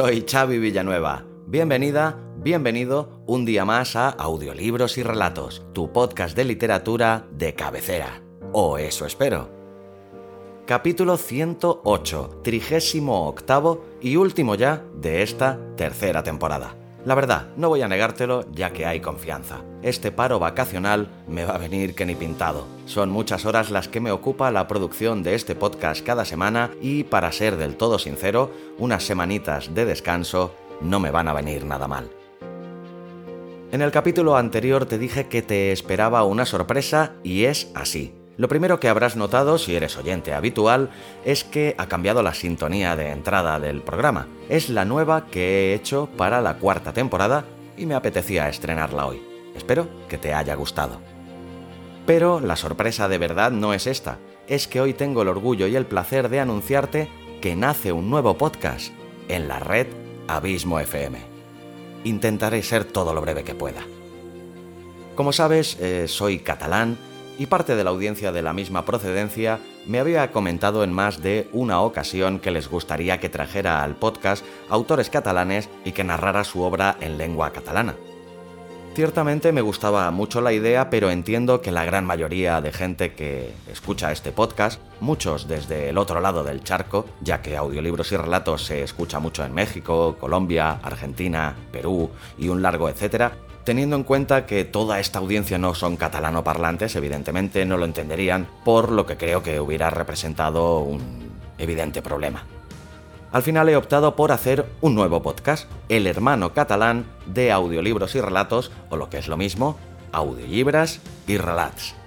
Soy Xavi Villanueva. Bienvenida, bienvenido un día más a Audiolibros y Relatos, tu podcast de literatura de cabecera. O eso espero. Capítulo 108, trigésimo octavo y último ya de esta tercera temporada. La verdad, no voy a negártelo ya que hay confianza. Este paro vacacional me va a venir que ni pintado. Son muchas horas las que me ocupa la producción de este podcast cada semana y, para ser del todo sincero, unas semanitas de descanso no me van a venir nada mal. En el capítulo anterior te dije que te esperaba una sorpresa y es así. Lo primero que habrás notado, si eres oyente habitual, es que ha cambiado la sintonía de entrada del programa. Es la nueva que he hecho para la cuarta temporada y me apetecía estrenarla hoy. Espero que te haya gustado. Pero la sorpresa de verdad no es esta, es que hoy tengo el orgullo y el placer de anunciarte que nace un nuevo podcast en la red Abismo FM. Intentaré ser todo lo breve que pueda. Como sabes, eh, soy catalán, y parte de la audiencia de la misma procedencia me había comentado en más de una ocasión que les gustaría que trajera al podcast autores catalanes y que narrara su obra en lengua catalana. Ciertamente me gustaba mucho la idea, pero entiendo que la gran mayoría de gente que escucha este podcast, muchos desde el otro lado del charco, ya que audiolibros y relatos se escucha mucho en México, Colombia, Argentina, Perú y un largo etcétera, Teniendo en cuenta que toda esta audiencia no son catalano-parlantes, evidentemente no lo entenderían, por lo que creo que hubiera representado un evidente problema. Al final he optado por hacer un nuevo podcast, El Hermano Catalán de Audiolibros y Relatos, o lo que es lo mismo, Audiolibras y Relats.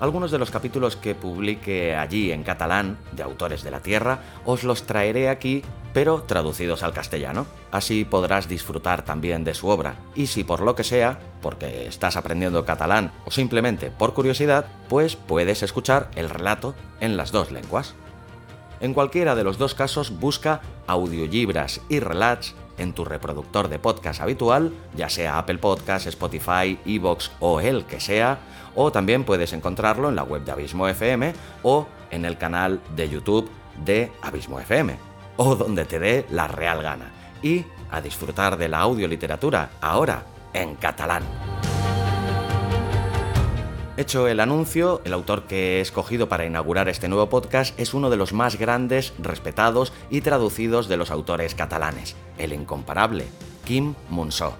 Algunos de los capítulos que publique allí en catalán, de autores de la tierra, os los traeré aquí, pero traducidos al castellano. Así podrás disfrutar también de su obra. Y si por lo que sea, porque estás aprendiendo catalán o simplemente por curiosidad, pues puedes escuchar el relato en las dos lenguas. En cualquiera de los dos casos busca audiolibras y relats en tu reproductor de podcast habitual, ya sea Apple Podcasts, Spotify, Evox o el que sea, o también puedes encontrarlo en la web de Abismo FM o en el canal de YouTube de Abismo FM, o donde te dé la real gana. Y a disfrutar de la audioliteratura, ahora en catalán. Hecho el anuncio, el autor que he escogido para inaugurar este nuevo podcast es uno de los más grandes, respetados y traducidos de los autores catalanes, el incomparable Kim Monsó.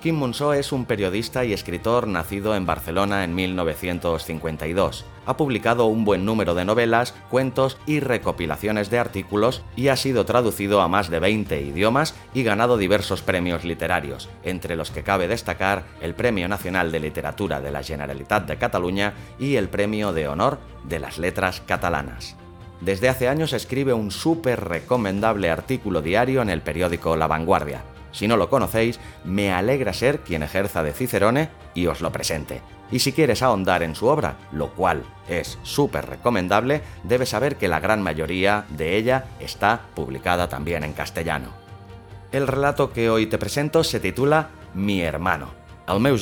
Kim Monsó es un periodista y escritor nacido en Barcelona en 1952. Ha publicado un buen número de novelas, cuentos y recopilaciones de artículos y ha sido traducido a más de 20 idiomas y ganado diversos premios literarios, entre los que cabe destacar el Premio Nacional de Literatura de la Generalitat de Cataluña y el Premio de Honor de las Letras Catalanas. Desde hace años escribe un súper recomendable artículo diario en el periódico La Vanguardia. Si no lo conocéis, me alegra ser quien ejerza de Cicerone y os lo presente. Y si quieres ahondar en su obra, lo cual es súper recomendable, debes saber que la gran mayoría de ella está publicada también en castellano. El relato que hoy te presento se titula Mi hermano, el meu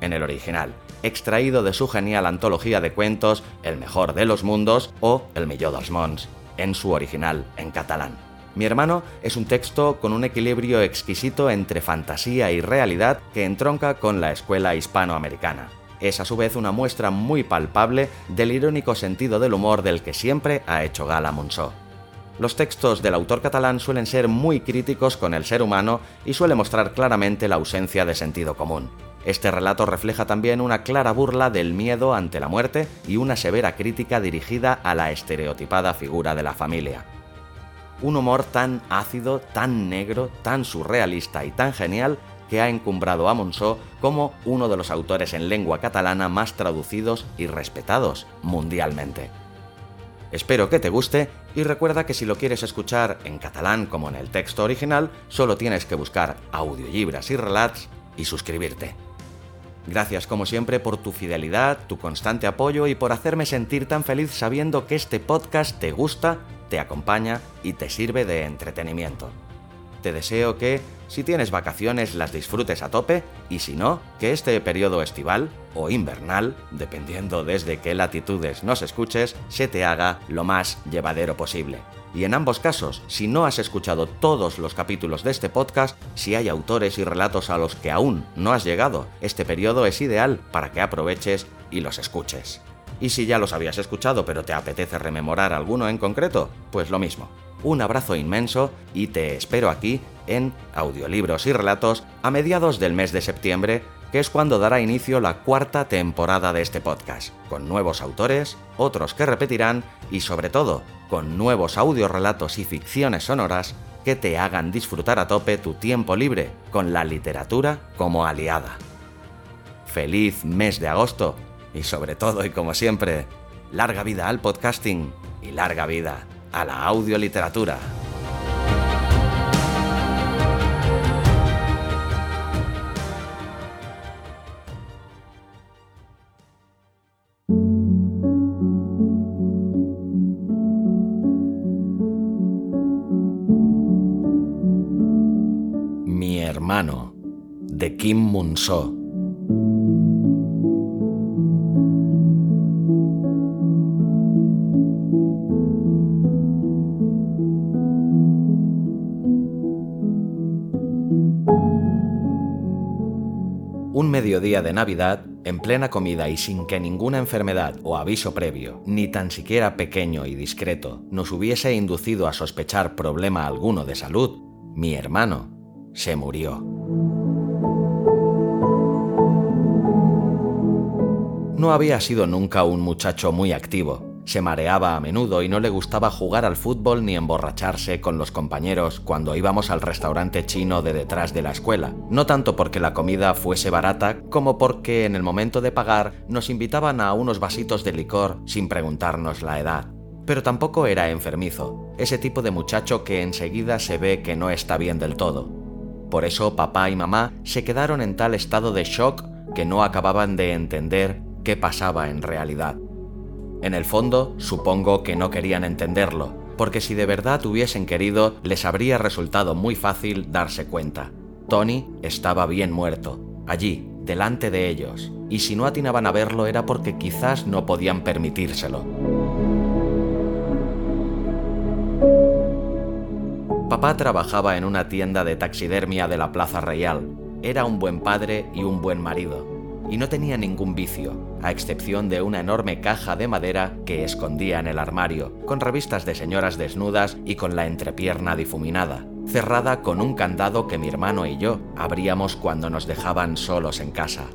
en el original, extraído de su genial antología de cuentos El mejor de los mundos o El millor dels mons, en su original en catalán. Mi hermano es un texto con un equilibrio exquisito entre fantasía y realidad que entronca con la escuela hispanoamericana. Es a su vez una muestra muy palpable del irónico sentido del humor del que siempre ha hecho gala Monsó. Los textos del autor catalán suelen ser muy críticos con el ser humano y suele mostrar claramente la ausencia de sentido común. Este relato refleja también una clara burla del miedo ante la muerte y una severa crítica dirigida a la estereotipada figura de la familia un humor tan ácido, tan negro, tan surrealista y tan genial que ha encumbrado a Monsó como uno de los autores en lengua catalana más traducidos y respetados mundialmente. Espero que te guste y recuerda que si lo quieres escuchar en catalán como en el texto original, solo tienes que buscar audiolibras y relats y suscribirte. Gracias como siempre por tu fidelidad, tu constante apoyo y por hacerme sentir tan feliz sabiendo que este podcast te gusta, te acompaña y te sirve de entretenimiento. Te deseo que, si tienes vacaciones, las disfrutes a tope y si no, que este periodo estival o invernal, dependiendo desde qué latitudes nos escuches, se te haga lo más llevadero posible. Y en ambos casos, si no has escuchado todos los capítulos de este podcast, si hay autores y relatos a los que aún no has llegado, este periodo es ideal para que aproveches y los escuches. Y si ya los habías escuchado pero te apetece rememorar alguno en concreto, pues lo mismo. Un abrazo inmenso y te espero aquí en Audiolibros y Relatos a mediados del mes de septiembre, que es cuando dará inicio la cuarta temporada de este podcast, con nuevos autores, otros que repetirán y sobre todo con nuevos audiorelatos y ficciones sonoras que te hagan disfrutar a tope tu tiempo libre con la literatura como aliada. Feliz mes de agosto y sobre todo y como siempre, larga vida al podcasting y larga vida a la audioliteratura. Mi hermano, de Kim Munso. Mediodía de Navidad, en plena comida y sin que ninguna enfermedad o aviso previo, ni tan siquiera pequeño y discreto, nos hubiese inducido a sospechar problema alguno de salud, mi hermano se murió. No había sido nunca un muchacho muy activo, se mareaba a menudo y no le gustaba jugar al fútbol ni emborracharse con los compañeros cuando íbamos al restaurante chino de detrás de la escuela. No tanto porque la comida fuese barata, como porque en el momento de pagar nos invitaban a unos vasitos de licor sin preguntarnos la edad. Pero tampoco era enfermizo, ese tipo de muchacho que enseguida se ve que no está bien del todo. Por eso papá y mamá se quedaron en tal estado de shock que no acababan de entender qué pasaba en realidad. En el fondo, supongo que no querían entenderlo, porque si de verdad hubiesen querido, les habría resultado muy fácil darse cuenta. Tony estaba bien muerto, allí, delante de ellos, y si no atinaban a verlo era porque quizás no podían permitírselo. Papá trabajaba en una tienda de taxidermia de la Plaza Real. Era un buen padre y un buen marido y no tenía ningún vicio, a excepción de una enorme caja de madera que escondía en el armario, con revistas de señoras desnudas y con la entrepierna difuminada, cerrada con un candado que mi hermano y yo abríamos cuando nos dejaban solos en casa.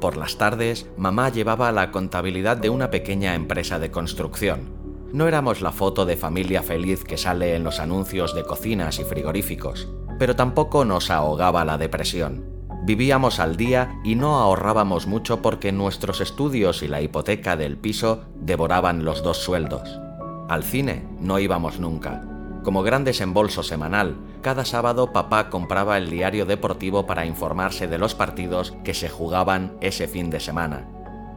Por las tardes, mamá llevaba la contabilidad de una pequeña empresa de construcción. No éramos la foto de familia feliz que sale en los anuncios de cocinas y frigoríficos, pero tampoco nos ahogaba la depresión Vivíamos al día y no ahorrábamos mucho porque nuestros estudios y la hipoteca del piso devoraban los dos sueldos. Al cine no íbamos nunca. Como gran desembolso semanal, cada sábado papá compraba el diario deportivo para informarse de los partidos que se jugaban ese fin de semana.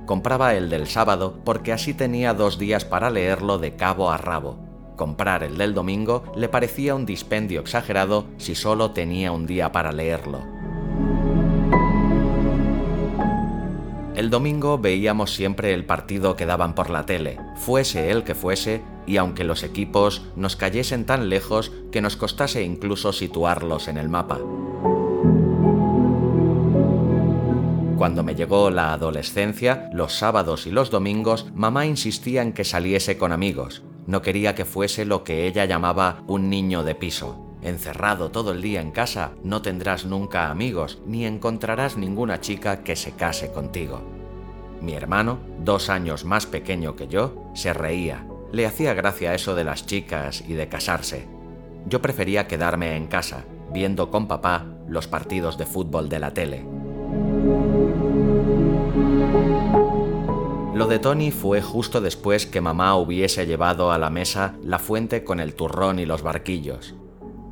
Compraba el del sábado porque así tenía dos días para leerlo de cabo a rabo. Comprar el del domingo le parecía un dispendio exagerado si solo tenía un día para leerlo. El domingo veíamos siempre el partido que daban por la tele, fuese el que fuese, y aunque los equipos nos cayesen tan lejos que nos costase incluso situarlos en el mapa. Cuando me llegó la adolescencia, los sábados y los domingos, mamá insistía en que saliese con amigos. No quería que fuese lo que ella llamaba un niño de piso. Encerrado todo el día en casa, no tendrás nunca amigos, ni encontrarás ninguna chica que se case contigo. Mi hermano, dos años más pequeño que yo, se reía. Le hacía gracia eso de las chicas y de casarse. Yo prefería quedarme en casa, viendo con papá los partidos de fútbol de la tele. Lo de Tony fue justo después que mamá hubiese llevado a la mesa la fuente con el turrón y los barquillos.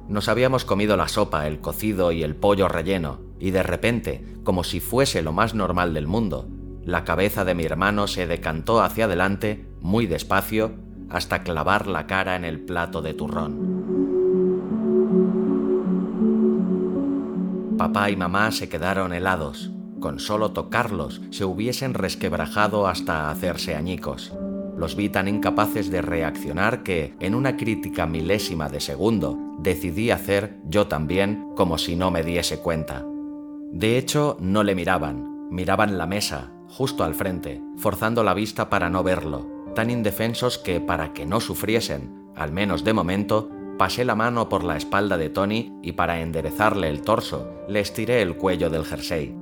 Nos habíamos comido la sopa, el cocido y el pollo relleno, y de repente, como si fuese lo más normal del mundo, la cabeza de mi hermano se decantó hacia adelante, muy despacio, hasta clavar la cara en el plato de turrón. Papá y mamá se quedaron helados. Con solo tocarlos se hubiesen resquebrajado hasta hacerse añicos. Los vi tan incapaces de reaccionar que, en una crítica milésima de segundo, decidí hacer yo también como si no me diese cuenta. De hecho, no le miraban, miraban la mesa, justo al frente, forzando la vista para no verlo, tan indefensos que para que no sufriesen, al menos de momento, pasé la mano por la espalda de Tony y para enderezarle el torso, le estiré el cuello del jersey.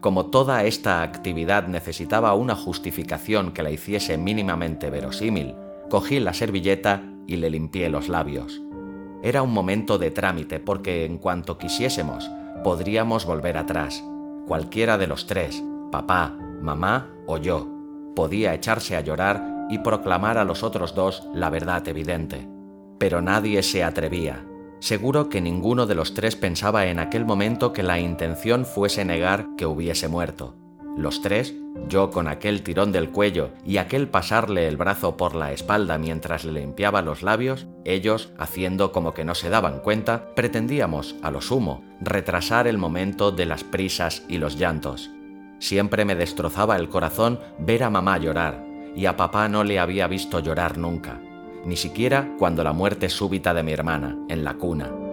Como toda esta actividad necesitaba una justificación que la hiciese mínimamente verosímil, cogí la servilleta y le limpié los labios. Era un momento de trámite porque en cuanto quisiésemos, podríamos volver atrás. Cualquiera de los tres, papá, mamá o yo, podía echarse a llorar y proclamar a los otros dos la verdad evidente. Pero nadie se atrevía, Seguro que ninguno de los tres pensaba en aquel momento que la intención fuese negar que hubiese muerto. Los tres, yo con aquel tirón del cuello y aquel pasarle el brazo por la espalda mientras le limpiaba los labios, ellos, haciendo como que no se daban cuenta, pretendíamos, a lo sumo, retrasar el momento de las prisas y los llantos. Siempre me destrozaba el corazón ver a mamá llorar, y a papá no le había visto llorar nunca ni siquiera cuando la muerte súbita de mi hermana, en la cuna.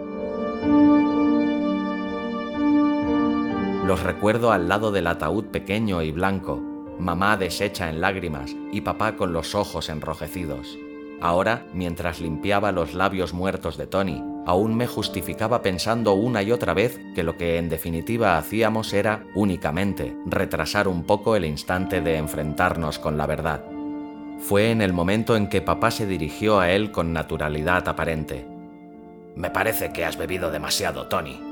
Los recuerdo al lado del ataúd pequeño y blanco, mamá deshecha en lágrimas y papá con los ojos enrojecidos. Ahora, mientras limpiaba los labios muertos de Tony, aún me justificaba pensando una y otra vez que lo que en definitiva hacíamos era únicamente retrasar un poco el instante de enfrentarnos con la verdad. Fue en el momento en que papá se dirigió a él con naturalidad aparente. Me parece que has bebido demasiado, Tony.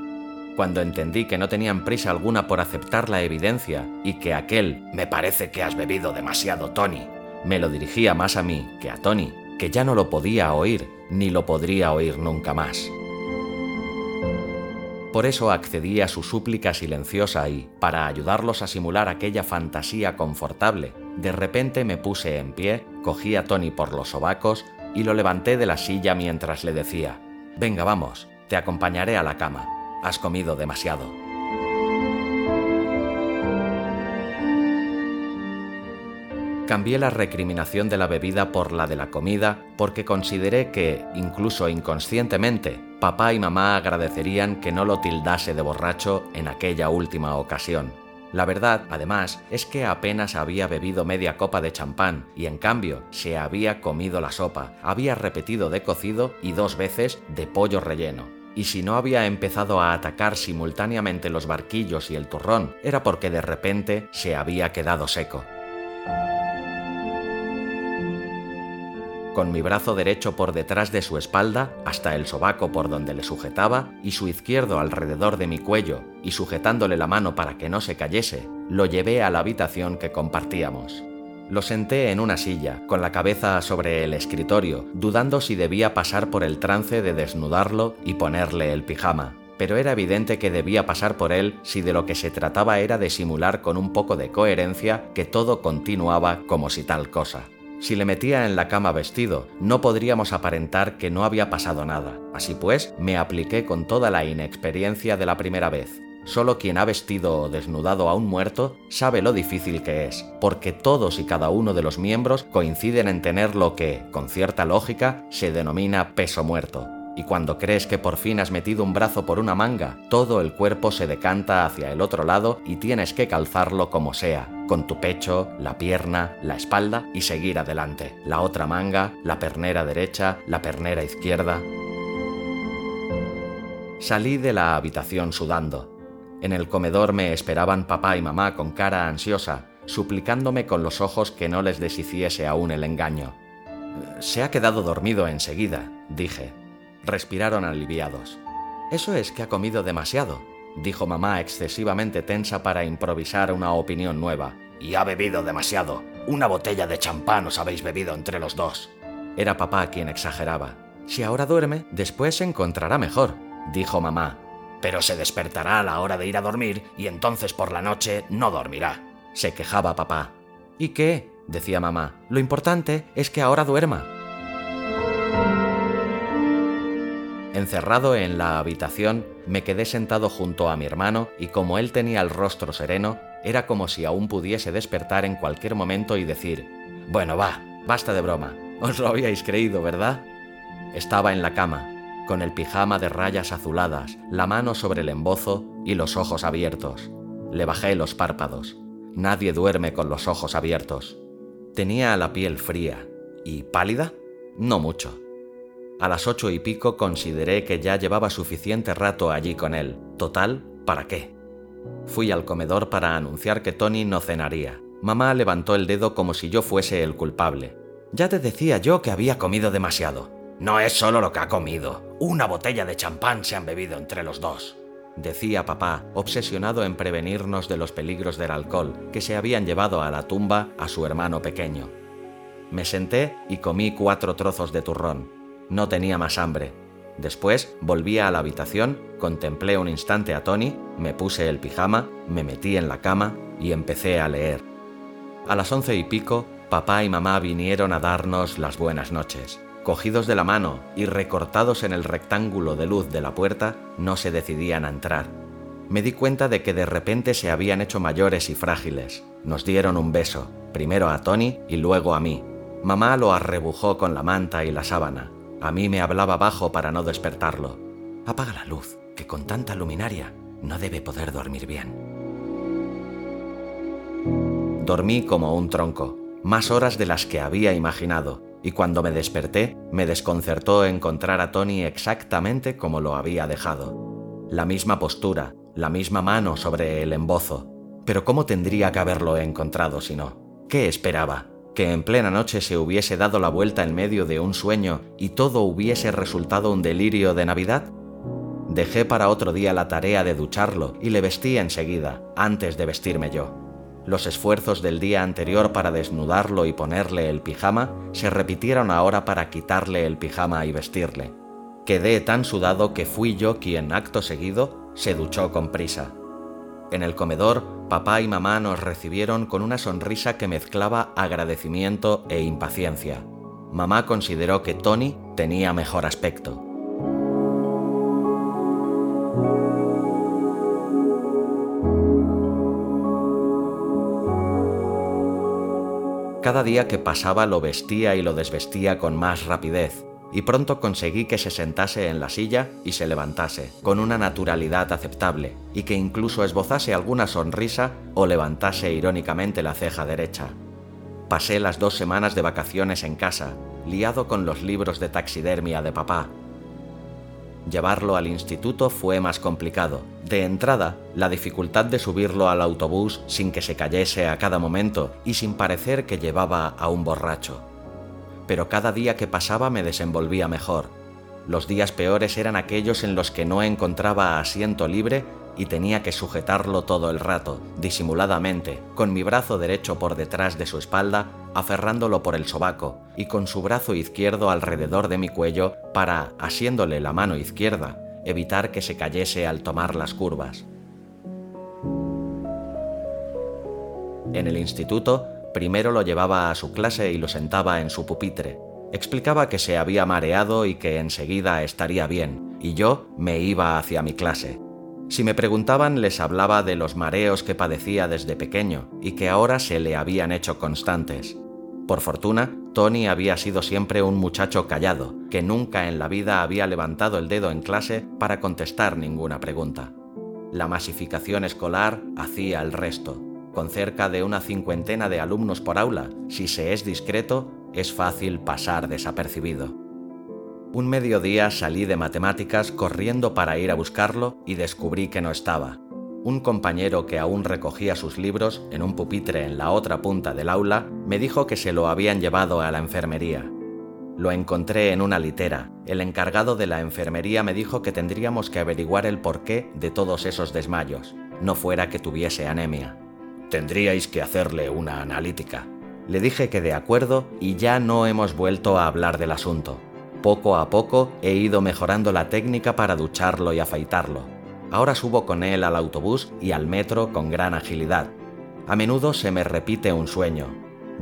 Cuando entendí que no tenían prisa alguna por aceptar la evidencia y que aquel me parece que has bebido demasiado, Tony, me lo dirigía más a mí que a Tony, que ya no lo podía oír ni lo podría oír nunca más. Por eso accedí a su súplica silenciosa y, para ayudarlos a simular aquella fantasía confortable, de repente me puse en pie, cogí a Tony por los sobacos y lo levanté de la silla mientras le decía, Venga, vamos, te acompañaré a la cama, has comido demasiado. Cambié la recriminación de la bebida por la de la comida porque consideré que, incluso inconscientemente, papá y mamá agradecerían que no lo tildase de borracho en aquella última ocasión. La verdad, además, es que apenas había bebido media copa de champán y en cambio se había comido la sopa, había repetido de cocido y dos veces de pollo relleno. Y si no había empezado a atacar simultáneamente los barquillos y el turrón, era porque de repente se había quedado seco. con mi brazo derecho por detrás de su espalda hasta el sobaco por donde le sujetaba y su izquierdo alrededor de mi cuello y sujetándole la mano para que no se cayese, lo llevé a la habitación que compartíamos. Lo senté en una silla, con la cabeza sobre el escritorio, dudando si debía pasar por el trance de desnudarlo y ponerle el pijama, pero era evidente que debía pasar por él si de lo que se trataba era de simular con un poco de coherencia que todo continuaba como si tal cosa. Si le metía en la cama vestido, no podríamos aparentar que no había pasado nada. Así pues, me apliqué con toda la inexperiencia de la primera vez. Solo quien ha vestido o desnudado a un muerto sabe lo difícil que es, porque todos y cada uno de los miembros coinciden en tener lo que, con cierta lógica, se denomina peso muerto y cuando crees que por fin has metido un brazo por una manga, todo el cuerpo se decanta hacia el otro lado y tienes que calzarlo como sea, con tu pecho, la pierna, la espalda y seguir adelante. La otra manga, la pernera derecha, la pernera izquierda. Salí de la habitación sudando. En el comedor me esperaban papá y mamá con cara ansiosa, suplicándome con los ojos que no les deshiciese aún el engaño. Se ha quedado dormido enseguida, dije. Respiraron aliviados. Eso es que ha comido demasiado, dijo mamá excesivamente tensa para improvisar una opinión nueva. Y ha bebido demasiado, Una botella de champán os habéis bebido entre los dos. Era papá quien exageraba. Si ahora duerme, después se encontrará mejor, dijo mamá. Pero se despertará a la hora de ir a dormir y entonces por la noche no dormirá. Se quejaba papá. ¿Y qué? decía mamá. Lo importante es que ahora duerma. Encerrado en la habitación, me quedé sentado junto a mi hermano y como él tenía el rostro sereno, era como si aún pudiese despertar en cualquier momento y decir, bueno, va, basta de broma, os lo habíais creído, ¿verdad? Estaba en la cama, con el pijama de rayas azuladas, la mano sobre el embozo y los ojos abiertos. Le bajé los párpados. Nadie duerme con los ojos abiertos. Tenía la piel fría. ¿Y pálida? No mucho. A las ocho y pico consideré que ya llevaba suficiente rato allí con él. Total, ¿para qué? Fui al comedor para anunciar que Tony no cenaría. Mamá levantó el dedo como si yo fuese el culpable. Ya te decía yo que había comido demasiado. No es solo lo que ha comido. Una botella de champán se han bebido entre los dos. Decía papá, obsesionado en prevenirnos de los peligros del alcohol que se habían llevado a la tumba a su hermano pequeño. Me senté y comí cuatro trozos de turrón. No tenía más hambre. Después volví a la habitación, contemplé un instante a Tony, me puse el pijama, me metí en la cama y empecé a leer. A las once y pico, papá y mamá vinieron a darnos las buenas noches. Cogidos de la mano y recortados en el rectángulo de luz de la puerta, no se decidían a entrar. Me di cuenta de que de repente se habían hecho mayores y frágiles. Nos dieron un beso, primero a Tony y luego a mí. Mamá lo arrebujó con la manta y la sábana. A mí me hablaba bajo para no despertarlo. Apaga la luz, que con tanta luminaria no debe poder dormir bien. Dormí como un tronco, más horas de las que había imaginado, y cuando me desperté me desconcertó encontrar a Tony exactamente como lo había dejado. La misma postura, la misma mano sobre el embozo. Pero ¿cómo tendría que haberlo encontrado si no? ¿Qué esperaba? que en plena noche se hubiese dado la vuelta en medio de un sueño y todo hubiese resultado un delirio de Navidad? Dejé para otro día la tarea de ducharlo y le vestí enseguida, antes de vestirme yo. Los esfuerzos del día anterior para desnudarlo y ponerle el pijama se repitieron ahora para quitarle el pijama y vestirle. Quedé tan sudado que fui yo quien, acto seguido, se duchó con prisa. En el comedor, papá y mamá nos recibieron con una sonrisa que mezclaba agradecimiento e impaciencia. Mamá consideró que Tony tenía mejor aspecto. Cada día que pasaba lo vestía y lo desvestía con más rapidez, y pronto conseguí que se sentase en la silla y se levantase, con una naturalidad aceptable, y que incluso esbozase alguna sonrisa o levantase irónicamente la ceja derecha. Pasé las dos semanas de vacaciones en casa, liado con los libros de taxidermia de papá. Llevarlo al instituto fue más complicado. De entrada, la dificultad de subirlo al autobús sin que se cayese a cada momento y sin parecer que llevaba a un borracho pero cada día que pasaba me desenvolvía mejor. Los días peores eran aquellos en los que no encontraba asiento libre y tenía que sujetarlo todo el rato, disimuladamente, con mi brazo derecho por detrás de su espalda, aferrándolo por el sobaco, y con su brazo izquierdo alrededor de mi cuello para, asiéndole la mano izquierda, evitar que se cayese al tomar las curvas. En el instituto Primero lo llevaba a su clase y lo sentaba en su pupitre. Explicaba que se había mareado y que enseguida estaría bien, y yo me iba hacia mi clase. Si me preguntaban les hablaba de los mareos que padecía desde pequeño y que ahora se le habían hecho constantes. Por fortuna, Tony había sido siempre un muchacho callado, que nunca en la vida había levantado el dedo en clase para contestar ninguna pregunta. La masificación escolar hacía el resto con cerca de una cincuentena de alumnos por aula, si se es discreto, es fácil pasar desapercibido. Un mediodía salí de matemáticas corriendo para ir a buscarlo y descubrí que no estaba. Un compañero que aún recogía sus libros en un pupitre en la otra punta del aula me dijo que se lo habían llevado a la enfermería. Lo encontré en una litera. El encargado de la enfermería me dijo que tendríamos que averiguar el porqué de todos esos desmayos, no fuera que tuviese anemia. Tendríais que hacerle una analítica, Le dije que de acuerdo y ya no hemos vuelto a hablar del asunto. Poco a poco he ido mejorando la técnica para ducharlo y afeitarlo. Ahora subo con él al autobús y al metro con gran agilidad. A menudo se me repite un sueño.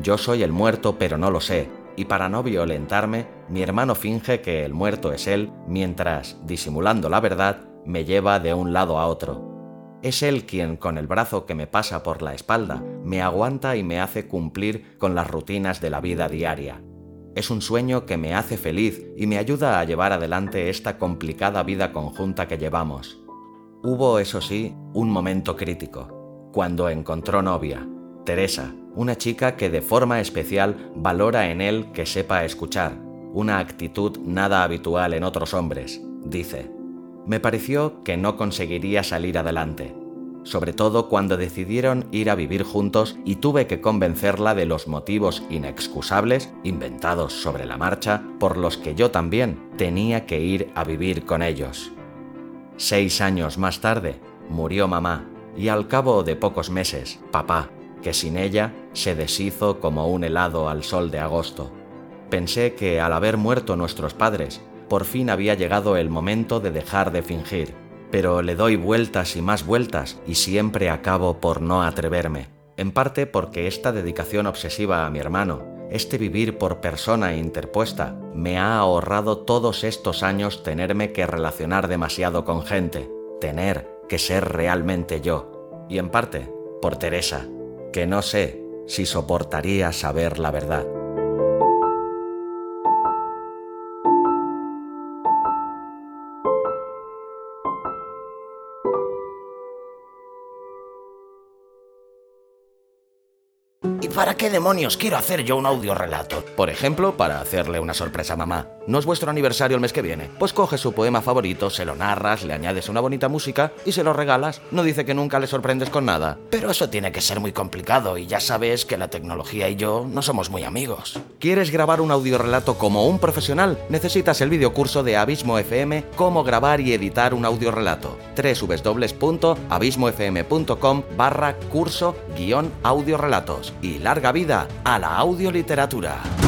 Yo soy el muerto pero no lo sé, y para no violentarme, mi hermano finge que el muerto es él, mientras, disimulando la verdad, me lleva de un lado a otro. Es él quien, con el brazo que me pasa por la espalda, me aguanta y me hace cumplir con las rutinas de la vida diaria. Es un sueño que me hace feliz y me ayuda a llevar adelante esta complicada vida conjunta que llevamos. Hubo, eso sí, un momento crítico, cuando encontró novia, Teresa, una chica que de forma especial valora en él que sepa escuchar, una actitud nada habitual en otros hombres, dice. Me pareció que no conseguiría salir adelante, sobre todo cuando decidieron ir a vivir juntos y tuve que convencerla de los motivos inexcusables, inventados sobre la marcha, por los que yo también tenía que ir a vivir con ellos. Seis años más tarde, murió mamá y al cabo de pocos meses, papá, que sin ella se deshizo como un helado al sol de agosto. Pensé que al haber muerto nuestros padres, por fin había llegado el momento de dejar de fingir, pero le doy vueltas y más vueltas y siempre acabo por no atreverme, en parte porque esta dedicación obsesiva a mi hermano, este vivir por persona interpuesta, me ha ahorrado todos estos años tenerme que relacionar demasiado con gente, tener que ser realmente yo, y en parte por Teresa, que no sé si soportaría saber la verdad. ¿Para qué demonios quiero hacer yo un audio relato? Por ejemplo, para hacerle una sorpresa a mamá. ¿No es vuestro aniversario el mes que viene? Pues coges su poema favorito, se lo narras, le añades una bonita música y se lo regalas. No dice que nunca le sorprendes con nada. Pero eso tiene que ser muy complicado y ya sabes que la tecnología y yo no somos muy amigos. ¿Quieres grabar un audiorelato como un profesional? Necesitas el videocurso de Abismo FM Cómo grabar y editar un audiorelato. www.abismofm.com barra curso guion audiorelatos. Y larga vida a la audioliteratura.